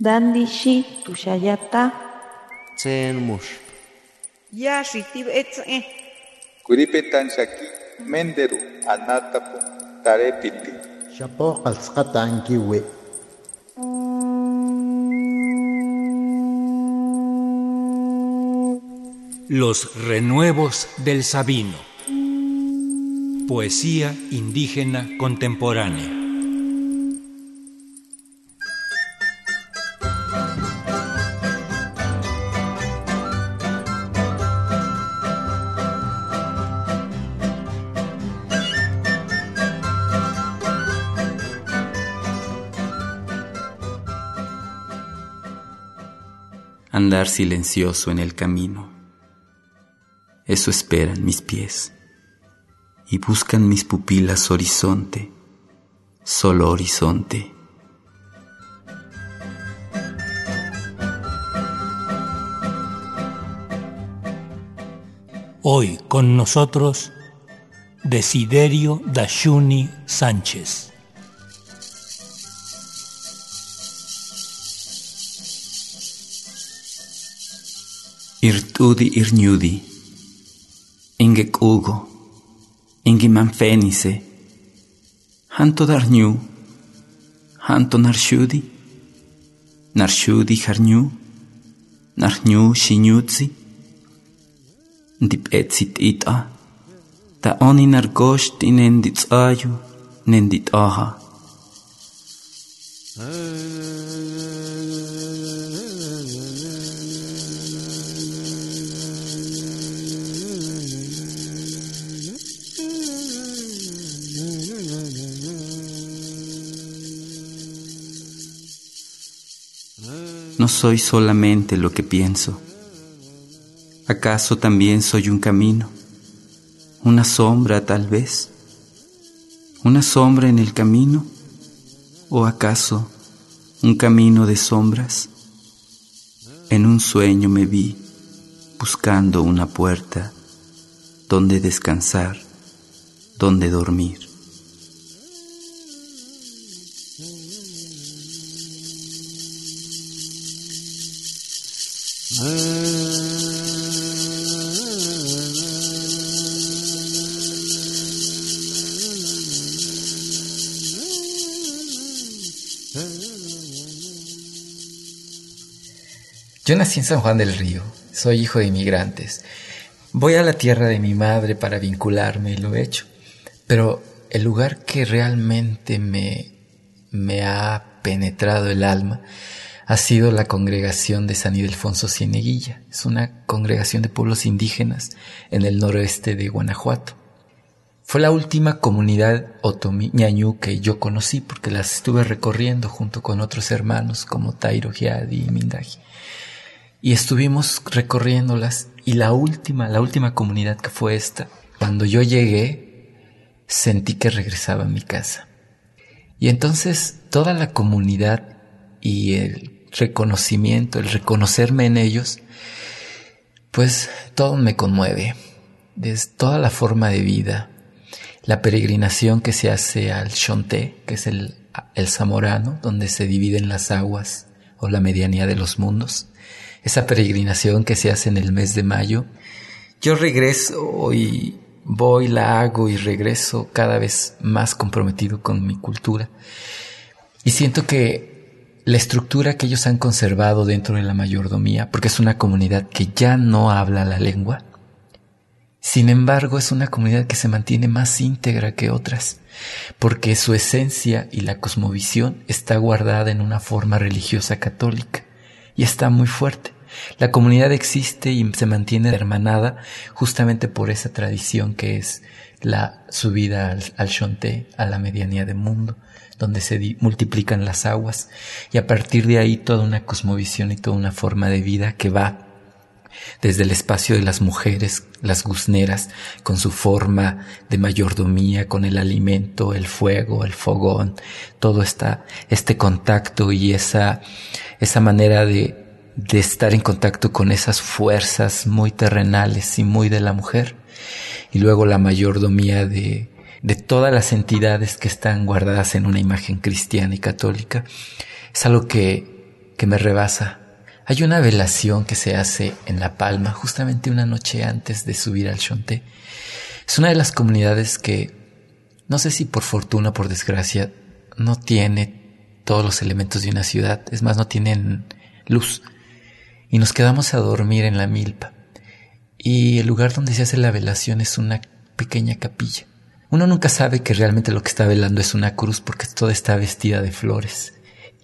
Dandishi tushayata. Tsen mush. Ya shitib etze. Kuripetan shaki menderu anatapu tarepiti. Shapo qalsqata ankiwi. Los renuevos del Sabino. Poesía indígena contemporánea. Andar silencioso en el camino. Eso esperan mis pies. Y buscan mis pupilas horizonte, solo horizonte. Hoy con nosotros Desiderio Dashuni Sánchez. Irtudi irñudi, inge kugo, inge manfenice, hanto darñu, hanto narshudi, narshudi harñu, narñu shiñutzi, ndipetsit ita, ta oni nargoshti nenditsayu, nenditaha. No soy solamente lo que pienso. ¿Acaso también soy un camino? ¿Una sombra tal vez? ¿Una sombra en el camino? ¿O acaso un camino de sombras? En un sueño me vi buscando una puerta donde descansar, donde dormir. Yo nací en San Juan del Río, soy hijo de inmigrantes. Voy a la tierra de mi madre para vincularme y lo he hecho. Pero el lugar que realmente me, me ha penetrado el alma ha sido la congregación de San Ildefonso Cieneguilla. Es una congregación de pueblos indígenas en el noroeste de Guanajuato. Fue la última comunidad otomí ñañú que yo conocí porque las estuve recorriendo junto con otros hermanos como Tairo Giadi y Mindaji. Y estuvimos recorriéndolas y la última, la última comunidad que fue esta, cuando yo llegué, sentí que regresaba a mi casa. Y entonces toda la comunidad y el reconocimiento, el reconocerme en ellos, pues todo me conmueve. Desde toda la forma de vida, la peregrinación que se hace al Shonté, que es el, el zamorano, donde se dividen las aguas o la medianía de los mundos, esa peregrinación que se hace en el mes de mayo, yo regreso y voy, la hago y regreso cada vez más comprometido con mi cultura. Y siento que la estructura que ellos han conservado dentro de la mayordomía, porque es una comunidad que ya no habla la lengua, sin embargo es una comunidad que se mantiene más íntegra que otras, porque su esencia y la cosmovisión está guardada en una forma religiosa católica y está muy fuerte. La comunidad existe y se mantiene hermanada justamente por esa tradición que es la subida al, al a la medianía del mundo, donde se multiplican las aguas y a partir de ahí toda una cosmovisión y toda una forma de vida que va desde el espacio de las mujeres, las guzneras, con su forma de mayordomía, con el alimento, el fuego, el fogón, todo está, este contacto y esa, esa manera de, de estar en contacto con esas fuerzas muy terrenales y muy de la mujer. Y luego la mayordomía de, de todas las entidades que están guardadas en una imagen cristiana y católica. Es algo que, que me rebasa. Hay una velación que se hace en La Palma justamente una noche antes de subir al Chonté. Es una de las comunidades que, no sé si por fortuna o por desgracia, no tiene todos los elementos de una ciudad. Es más, no tienen luz. Y nos quedamos a dormir en la milpa. Y el lugar donde se hace la velación es una pequeña capilla. Uno nunca sabe que realmente lo que está velando es una cruz porque toda está vestida de flores.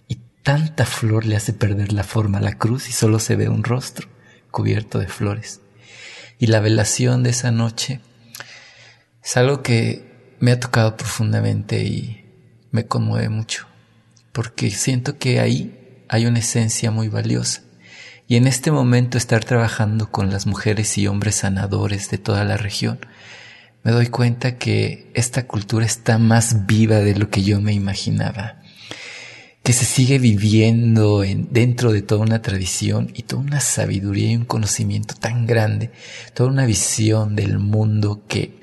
Y tanta flor le hace perder la forma a la cruz y solo se ve un rostro cubierto de flores. Y la velación de esa noche es algo que me ha tocado profundamente y me conmueve mucho, porque siento que ahí hay una esencia muy valiosa. Y en este momento estar trabajando con las mujeres y hombres sanadores de toda la región, me doy cuenta que esta cultura está más viva de lo que yo me imaginaba, que se sigue viviendo en, dentro de toda una tradición y toda una sabiduría y un conocimiento tan grande, toda una visión del mundo que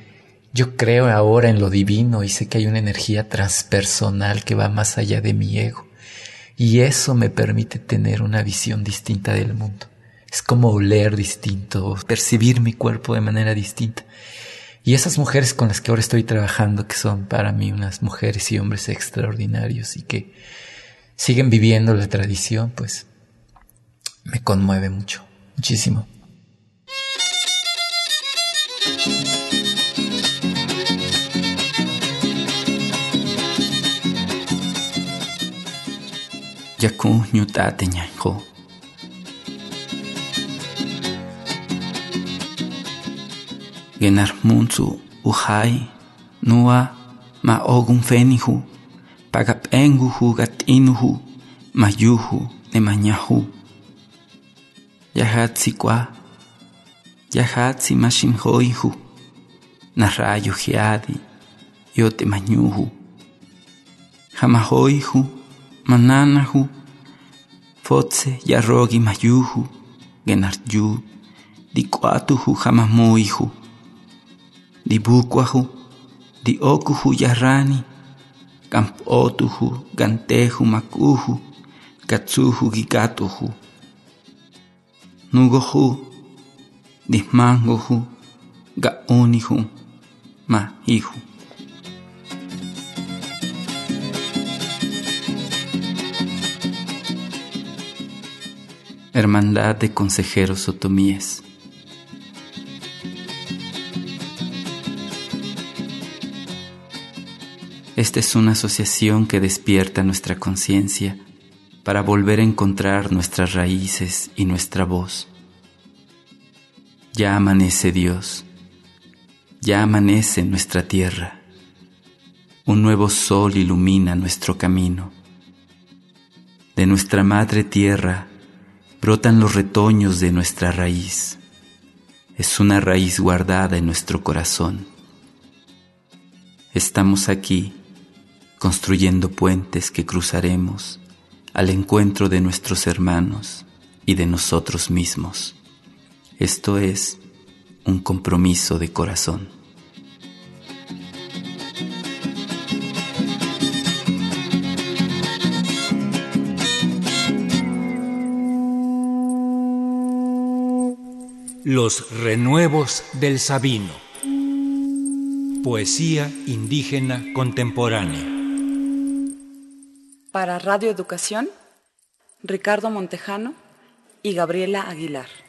yo creo ahora en lo divino y sé que hay una energía transpersonal que va más allá de mi ego. Y eso me permite tener una visión distinta del mundo. Es como oler distinto, percibir mi cuerpo de manera distinta. Y esas mujeres con las que ahora estoy trabajando, que son para mí unas mujeres y hombres extraordinarios y que siguen viviendo la tradición, pues me conmueve mucho, muchísimo. Genar munzu uhai nua ma ogun fenihu pagap'enguhu gat'inuhu mayuhu nemañahu. Yajatsi kwa yajatsi maxinjoihu narrayo jiadi yote mañuhu jamajoihu mananahu fotse yarrogi mayuhu genar yu dikwatuhu jamamuihu di bukuahu, di okuhu yarrani, kampotuhu, gantehu makuhu, katsuhu gigatuhu. Nugohu, di mangohu, gaunihu, mahihu. Hermandad de Consejeros Otomíes. Esta es una asociación que despierta nuestra conciencia para volver a encontrar nuestras raíces y nuestra voz. Ya amanece Dios, ya amanece nuestra tierra, un nuevo sol ilumina nuestro camino. De nuestra madre tierra brotan los retoños de nuestra raíz. Es una raíz guardada en nuestro corazón. Estamos aquí construyendo puentes que cruzaremos al encuentro de nuestros hermanos y de nosotros mismos. Esto es un compromiso de corazón. Los renuevos del Sabino. Poesía indígena contemporánea. Para Radio Educación, Ricardo Montejano y Gabriela Aguilar.